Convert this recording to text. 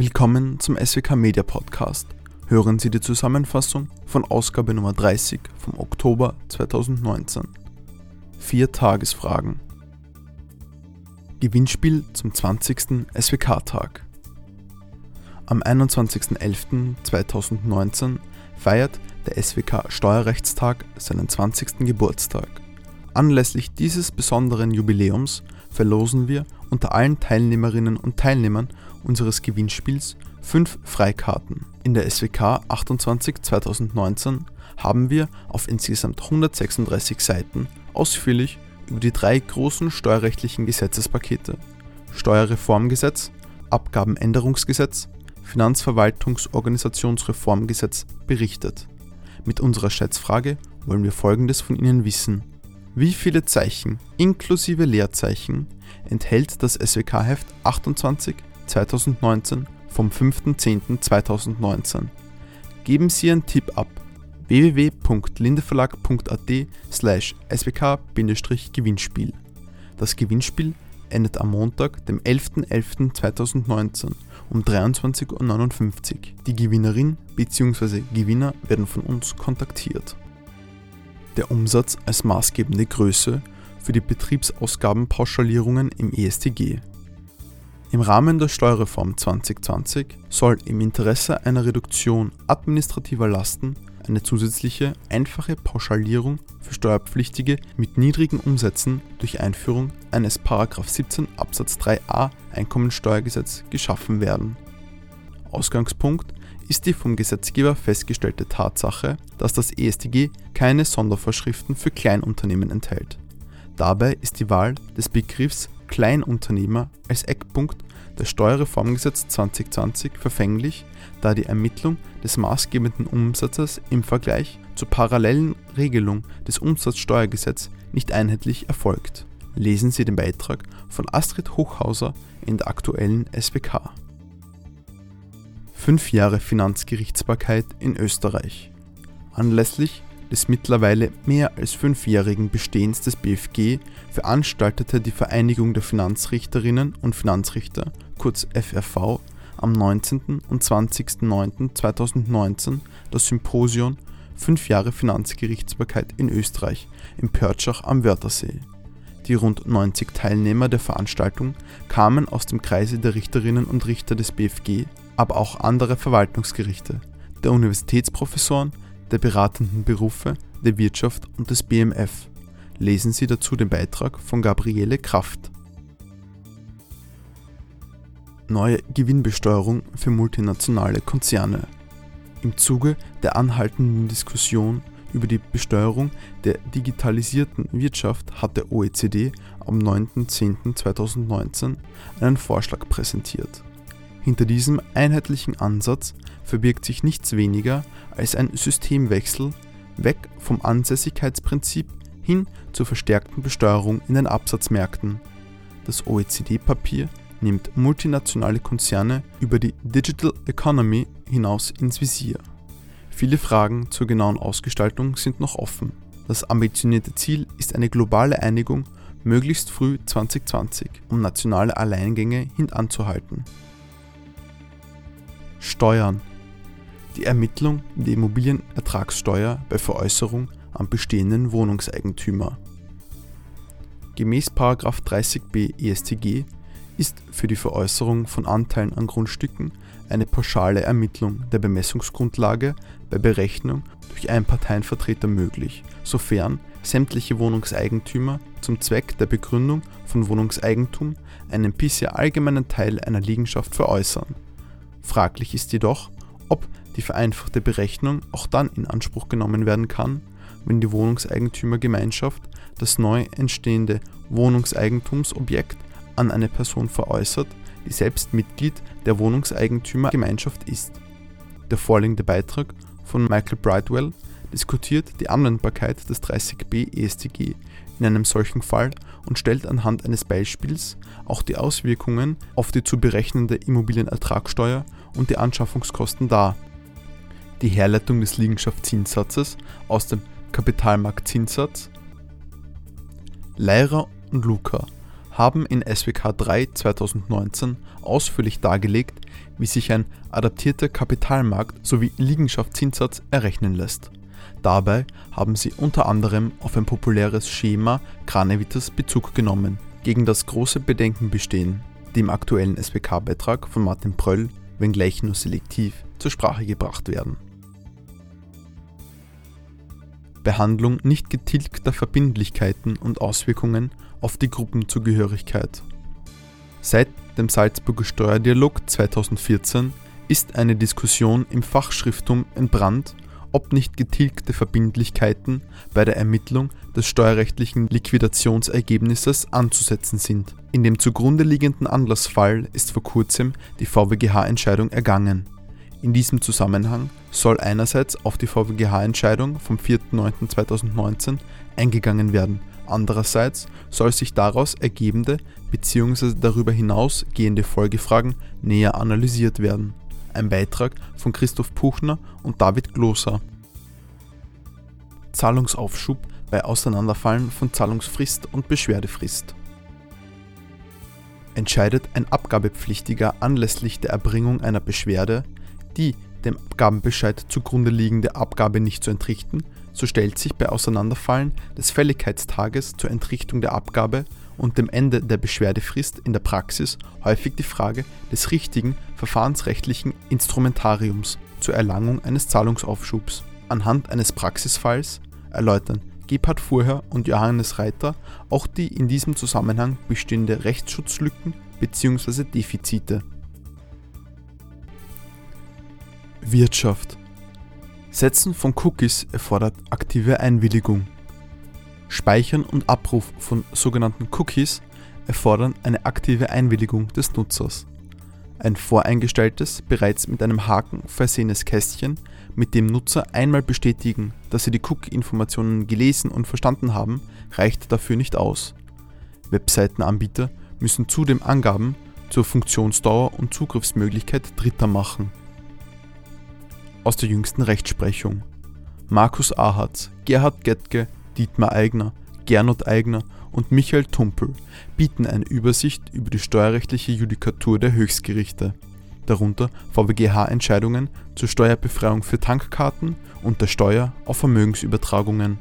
Willkommen zum SWK Media Podcast. Hören Sie die Zusammenfassung von Ausgabe Nummer 30 vom Oktober 2019. Vier Tagesfragen. Gewinnspiel zum 20. SWK-Tag. Am 21.11.2019 feiert der SWK Steuerrechtstag seinen 20. Geburtstag. Anlässlich dieses besonderen Jubiläums verlosen wir unter allen Teilnehmerinnen und Teilnehmern unseres Gewinnspiels fünf Freikarten. In der SWK 28 2019 haben wir auf insgesamt 136 Seiten ausführlich über die drei großen steuerrechtlichen Gesetzespakete Steuerreformgesetz, Abgabenänderungsgesetz, Finanzverwaltungsorganisationsreformgesetz berichtet. Mit unserer Schätzfrage wollen wir Folgendes von Ihnen wissen. Wie viele Zeichen inklusive Leerzeichen enthält das SWK-Heft 28 2019 vom 5.10.2019. Geben Sie einen Tipp ab www.lindeverlag.at slash swk-gewinnspiel. Das Gewinnspiel endet am Montag, dem 11.11.2019 um 23.59 Uhr. Die Gewinnerin bzw. Gewinner werden von uns kontaktiert. Der Umsatz als maßgebende Größe für die Betriebsausgabenpauschalierungen im ESTG. Im Rahmen der Steuerreform 2020 soll im Interesse einer Reduktion administrativer Lasten eine zusätzliche, einfache Pauschalierung für Steuerpflichtige mit niedrigen Umsätzen durch Einführung eines 17 Absatz 3a Einkommensteuergesetz geschaffen werden. Ausgangspunkt ist die vom Gesetzgeber festgestellte Tatsache, dass das EStG keine Sondervorschriften für Kleinunternehmen enthält. Dabei ist die Wahl des Begriffs Kleinunternehmer als Eckpunkt des Steuerreformgesetz 2020 verfänglich, da die Ermittlung des maßgebenden Umsatzes im Vergleich zur parallelen Regelung des Umsatzsteuergesetzes nicht einheitlich erfolgt. Lesen Sie den Beitrag von Astrid Hochhauser in der aktuellen SWK. Fünf Jahre Finanzgerichtsbarkeit in Österreich. Anlässlich des mittlerweile mehr als fünfjährigen Bestehens des BFG veranstaltete die Vereinigung der Finanzrichterinnen und Finanzrichter, kurz FRV, am 19. und 20.09.2019 das Symposium Fünf Jahre Finanzgerichtsbarkeit in Österreich in Pörtschach am Wörthersee. Die rund 90 Teilnehmer der Veranstaltung kamen aus dem Kreise der Richterinnen und Richter des BFG, aber auch andere Verwaltungsgerichte, der Universitätsprofessoren, der beratenden Berufe, der Wirtschaft und des BMF. Lesen Sie dazu den Beitrag von Gabriele Kraft. Neue Gewinnbesteuerung für multinationale Konzerne. Im Zuge der anhaltenden Diskussion über die Besteuerung der digitalisierten Wirtschaft hat der OECD am 9.10.2019 einen Vorschlag präsentiert. Hinter diesem einheitlichen Ansatz verbirgt sich nichts weniger als ein Systemwechsel weg vom Ansässigkeitsprinzip hin zur verstärkten Besteuerung in den Absatzmärkten. Das OECD-Papier nimmt multinationale Konzerne über die Digital Economy hinaus ins Visier. Viele Fragen zur genauen Ausgestaltung sind noch offen. Das ambitionierte Ziel ist eine globale Einigung möglichst früh 2020, um nationale Alleingänge hintanzuhalten. Steuern. Die Ermittlung der Immobilienertragssteuer bei Veräußerung am bestehenden Wohnungseigentümer. Gemäß 30b EStG ist für die Veräußerung von Anteilen an Grundstücken eine pauschale Ermittlung der Bemessungsgrundlage bei Berechnung durch Einparteienvertreter möglich, sofern sämtliche Wohnungseigentümer zum Zweck der Begründung von Wohnungseigentum einen bisher allgemeinen Teil einer Liegenschaft veräußern. Fraglich ist jedoch, ob die vereinfachte Berechnung auch dann in Anspruch genommen werden kann, wenn die Wohnungseigentümergemeinschaft das neu entstehende Wohnungseigentumsobjekt an eine Person veräußert, die selbst Mitglied der Wohnungseigentümergemeinschaft ist. Der vorliegende Beitrag von Michael Brightwell diskutiert die Anwendbarkeit des 30b EStG in einem solchen Fall und stellt anhand eines Beispiels auch die Auswirkungen auf die zu berechnende Immobilienertragssteuer und die Anschaffungskosten dar. Die Herleitung des Liegenschaftszinssatzes aus dem Kapitalmarktzinssatz Leira und Luca haben in SWK 3 2019 ausführlich dargelegt, wie sich ein adaptierter Kapitalmarkt sowie Liegenschaftszinssatz errechnen lässt. Dabei haben sie unter anderem auf ein populäres Schema Kranevitas Bezug genommen, gegen das große Bedenken bestehen, die im aktuellen SWK-Beitrag von Martin Pröll, wenngleich nur selektiv, zur Sprache gebracht werden. Behandlung nicht getilgter Verbindlichkeiten und Auswirkungen auf die Gruppenzugehörigkeit. Seit dem Salzburger Steuerdialog 2014 ist eine Diskussion im Fachschriftum entbrannt, ob nicht getilgte Verbindlichkeiten bei der Ermittlung des steuerrechtlichen Liquidationsergebnisses anzusetzen sind. In dem zugrunde liegenden Anlassfall ist vor kurzem die VWGH-Entscheidung ergangen. In diesem Zusammenhang soll einerseits auf die VWGH-Entscheidung vom 4.9.2019 eingegangen werden, andererseits soll sich daraus ergebende bzw. darüber hinausgehende Folgefragen näher analysiert werden. Ein Beitrag von Christoph Puchner und David Gloser. Zahlungsaufschub bei Auseinanderfallen von Zahlungsfrist und Beschwerdefrist. Entscheidet ein Abgabepflichtiger anlässlich der Erbringung einer Beschwerde, die dem Abgabenbescheid zugrunde liegende Abgabe nicht zu entrichten, so stellt sich bei Auseinanderfallen des Fälligkeitstages zur Entrichtung der Abgabe und dem Ende der Beschwerdefrist in der Praxis häufig die Frage des richtigen verfahrensrechtlichen Instrumentariums zur Erlangung eines Zahlungsaufschubs. Anhand eines Praxisfalls erläutern Gebhard Furher und Johannes Reiter auch die in diesem Zusammenhang bestehende Rechtsschutzlücken bzw. Defizite. Wirtschaft Setzen von Cookies erfordert aktive Einwilligung. Speichern und Abruf von sogenannten Cookies erfordern eine aktive Einwilligung des Nutzers. Ein voreingestelltes, bereits mit einem Haken versehenes Kästchen, mit dem Nutzer einmal bestätigen, dass sie die Cookie-Informationen gelesen und verstanden haben, reicht dafür nicht aus. Webseitenanbieter müssen zudem Angaben zur Funktionsdauer und Zugriffsmöglichkeit Dritter machen aus der jüngsten Rechtsprechung. Markus Ahatz, Gerhard Gettke, Dietmar Eigner, Gernot Eigner und Michael Tumpel bieten eine Übersicht über die steuerrechtliche Judikatur der Höchstgerichte, darunter VWGH-Entscheidungen zur Steuerbefreiung für Tankkarten und der Steuer auf Vermögensübertragungen.